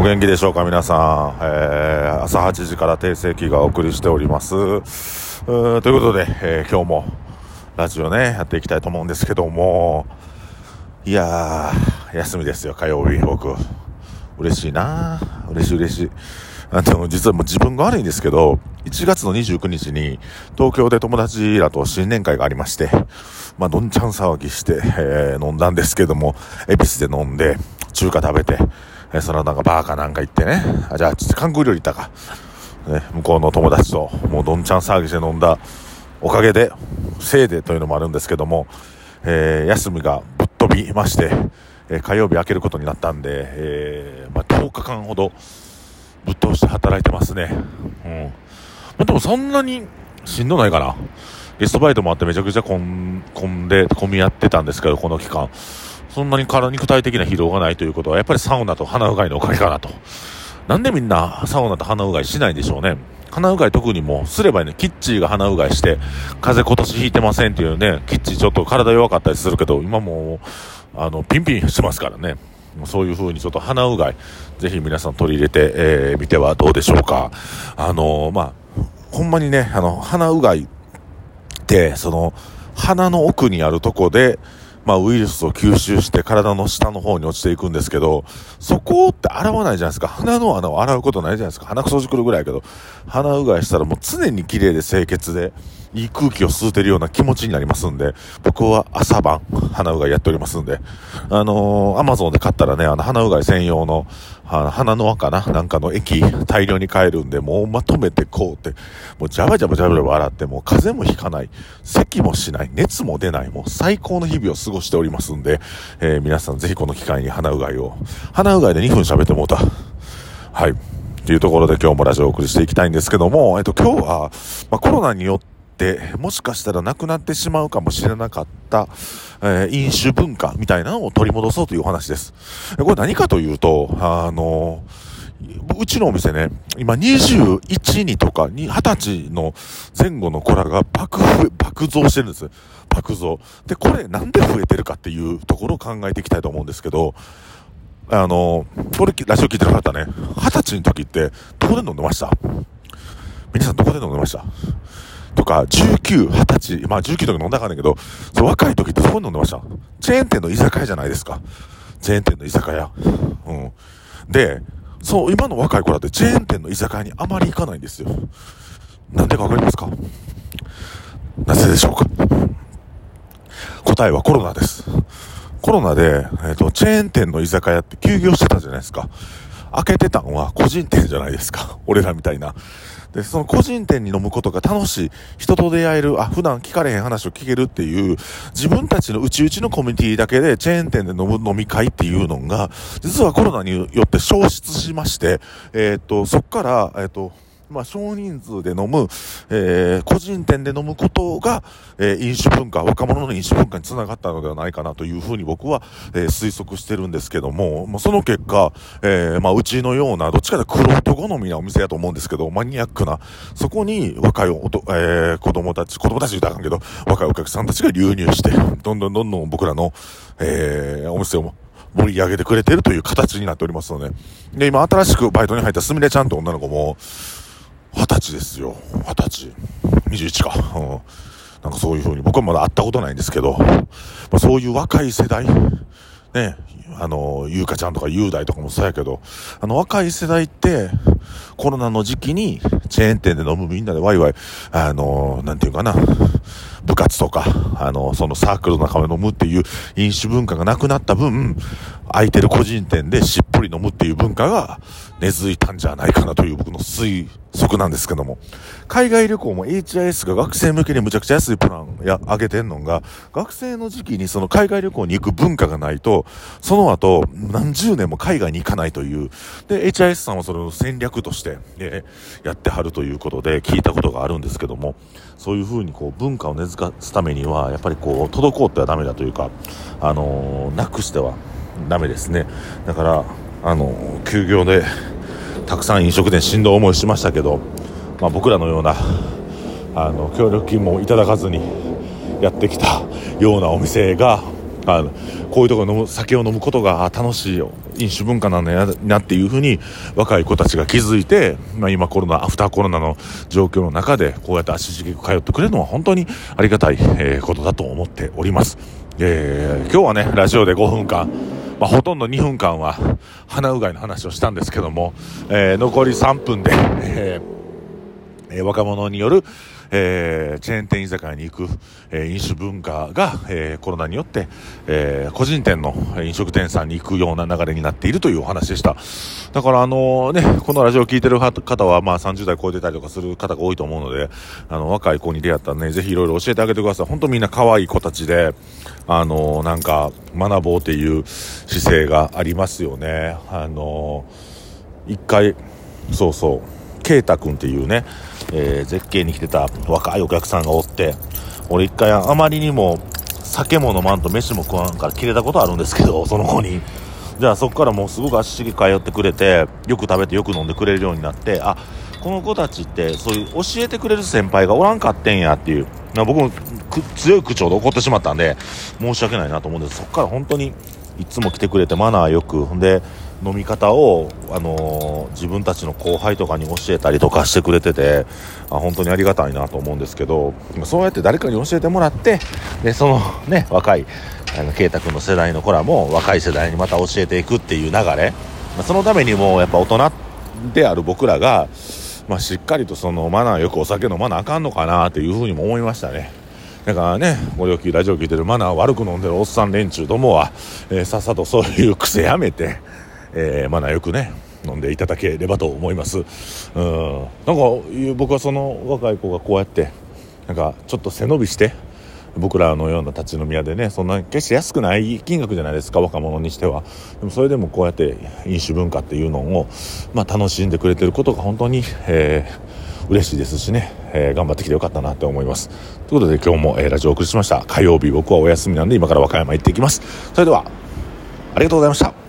お元気でしょうか皆さん、えー、朝8時から訂正機がお送りしております。ということで、えー、今日もラジオねやっていきたいと思うんですけども。いやー休みですよ火曜日。僕嬉しいな。嬉しい嬉しい。あの実はもう自分が悪いんですけど1月の29日に東京で友達らと新年会がありましてまあどんちゃん騒ぎして、えー、飲んだんですけども恵比寿で飲んで中華食べてえそのなんかバーかなんか行ってね、あじゃあ、ちょっと韓国料理行ったか。ね、向こうの友達と、もうどんちゃん騒ぎして飲んだおかげで、せいでというのもあるんですけども、えー、休みがぶっ飛びまして、えー、火曜日明けることになったんで、えー、まあ、10日間ほどぶっ通して働いてますね。うん。まあ、でもそんなにしんどないかな。ゲストバイトもあってめちゃくちゃ混んで、混み合ってたんですけど、この期間。そんなに体肉体的な疲労がないということは、やっぱりサウナと鼻うがいのおかげかなと。なんでみんなサウナと鼻うがいしないんでしょうね。鼻うがい特にもうすればいいね。キッチーが鼻うがいして、風邪今年ひいてませんっていうね、キッチーちょっと体弱かったりするけど、今もう、あの、ピンピンしてますからね。そういう風にちょっと鼻うがい、ぜひ皆さん取り入れて、えー、みてはどうでしょうか。あのー、まあ、ほんまにね、あの、鼻うがいって、その、鼻の奥にあるとこで、まあ、ウイルスを吸収して体の下の方に落ちていくんですけど、そこって洗わないじゃないですか。鼻の穴を洗うことないじゃないですか。鼻くそじくるぐらいやけど、鼻うがいしたらもう常に綺麗で清潔で、いい空気を吸うてるような気持ちになりますんで、僕は朝晩、鼻うがいやっておりますんで、あのー、アマゾンで買ったらね、あの、鼻うがい専用の、鼻の輪かななんかの液、大量に買えるんで、もうまとめてこうって、もうジャバジャバジャバジャバ洗って、もう風邪もひかない、咳もしない、熱も出ない、もう最高の日々を過ごしておりますんで、えー、皆さんぜひこの機会に鼻うがいを、鼻うがいで2分喋ってもうた。はい。というところで今日もラジオをお送りしていきたいんですけども、えっと今日は、まあ、コロナによってもしかしたらなくなってしまうかもしれなかった、えー、飲酒文化みたいなのを取り戻そうというお話です。これ何かというと、あのうちのお店ね、今21にとかに20歳の前後の子らが爆爆増してるんです。爆増。で、これなんで増えてるかっていうところを考えていきたいと思うんですけど、あの、これラジオ聞いてる方ね、20歳の時ってどこで飲んでました？皆さんどこで飲んでました？とか、19、20歳、まあ19とか飲んだかんねんけど、そう若い時ってそこに飲んでました。チェーン店の居酒屋じゃないですか。チェーン店の居酒屋。うん。で、そう、今の若い子だってチェーン店の居酒屋にあまり行かないんですよ。なんでかわかりますか？なぜでしょうか？答えはコロナです。コロナで、えっ、ー、と、チェーン店の居酒屋って休業してたじゃないですか。開けてたんは個人店じゃないですか。俺らみたいな。で、その個人店に飲むことが楽しい、人と出会える、あ、普段聞かれへん話を聞けるっていう、自分たちの内々のコミュニティだけでチェーン店で飲む飲み会っていうのが、実はコロナによって消失しまして、えっ、と、そっから、えっ、と、まあ、少人数で飲む、えー、個人店で飲むことが、えー、飲酒文化、若者の飲酒文化につながったのではないかなというふうに僕は、えー、推測してるんですけども、まあ、その結果、えー、まあ、うちのような、どっちかというと黒人好みなお店やと思うんですけど、マニアックな、そこに若いおと、えー、子供たち、子供たち言うたらあかんけど、若いお客さんたちが流入して、どんどんどんどん僕らの、えー、お店を盛り上げてくれてるという形になっておりますので、で、今新しくバイトに入ったすみれちゃんと女の子も、二十歳ですよ。二十歳。21か。うん。なんかそういうふうに、僕はまだ会ったことないんですけど、まあ、そういう若い世代、ね、あの、ゆうかちゃんとか雄大とかもそうやけど、あの若い世代って、コロナの時期にチェーン店で飲むみんなでワイワイ、あの、なんていうかな、部活とか、あの、そのサークルの中で飲むっていう飲酒文化がなくなった分、空いてる個人店でしっぽり飲むっていう文化が根付いたんじゃないかなという僕の推測なんですけども、海外旅行も HIS が学生向けにむちゃくちゃ安いプランや上げてんのが、学生の時期にその海外旅行に行く文化がないと、その後何十年も海外に行かないという、で、HIS さんはそれを戦略として、えー、やってはるということで聞いたことがあるんですけども、そういうふうにこう文化を根付かすためには、やっぱりこう、滞ってはダメだというか、あのー、なくしてはダメですね。だから、あのー、休業で、たくさん飲食店しんどい思いしましたけど、まあ、僕らのようなあの協力金もいただかずにやってきたようなお店があのこういうところ飲む酒を飲むことが楽しい飲酒文化なんだなっていうふうに若い子たちが気づいて、まあ、今コロナアフターコロナの状況の中でこうやって足しげく通ってくれるのは本当にありがたい、え、ことだと思っております、えー、今日はねラジオで5分間まあ、ほとんど2分間は鼻うがいの話をしたんですけども、えー、残り3分で、えー、若者によるえー、チェーン店居酒屋に行く、えー、飲酒文化が、えー、コロナによって、えー、個人店の飲食店さんに行くような流れになっているというお話でした。だからあのね、このラジオを聞いてる方は、まあ30代超えてたりとかする方が多いと思うので、あの、若い子に出会ったらね、ぜひいろいろ教えてあげてください。本当みんな可愛い子たちで、あの、なんか、学ぼうっていう姿勢がありますよね。あの、一回、そうそう、ケイタ君っていうね、えー、絶景に来てた若いお客さんがおって、俺一回あまりにも酒も飲まんと飯も食わんから切れたことあるんですけど、その子に。じゃあそこからもうすごく足しげ通ってくれて、よく食べてよく飲んでくれるようになって、あ、この子たちってそういう教えてくれる先輩がおらんかってんやっていう、僕も強い口調で怒ってしまったんで、申し訳ないなと思うんです。そこから本当にいつも来てくれてマナーよく、ほんで、飲み方を、あのー、自分たちの後輩とかに教えたりとかしてくれててあ本当にありがたいなと思うんですけどそうやって誰かに教えてもらってでそのね若いあの圭太君の世代の子らも若い世代にまた教えていくっていう流れ、ま、そのためにもやっぱ大人である僕らが、まあ、しっかりとそのマナーよくお酒飲まなあかんのかなっていうふうにも思いましたね。だからね、ご料金ラジオ聞いてるマナー悪く飲んでるおっさん連中どもは、えー、さっさとそういう癖やめて、えー、マナーよくね飲んでいただければと思います。うん。なんか僕はその若い子がこうやってなんかちょっと背伸びして僕らのような立ち飲み屋でねそんな決して安くない金額じゃないですか若者にしては。でもそれでもこうやって飲酒文化っていうのを、まあ、楽しんでくれてることが本当に、えー、嬉しいですしね、えー、頑張ってきてよかったなって思います。ということで今日も、えー、ラジオをお送りしました。火曜日僕はお休みなんで今から和歌山行ってきます。それではありがとうございました。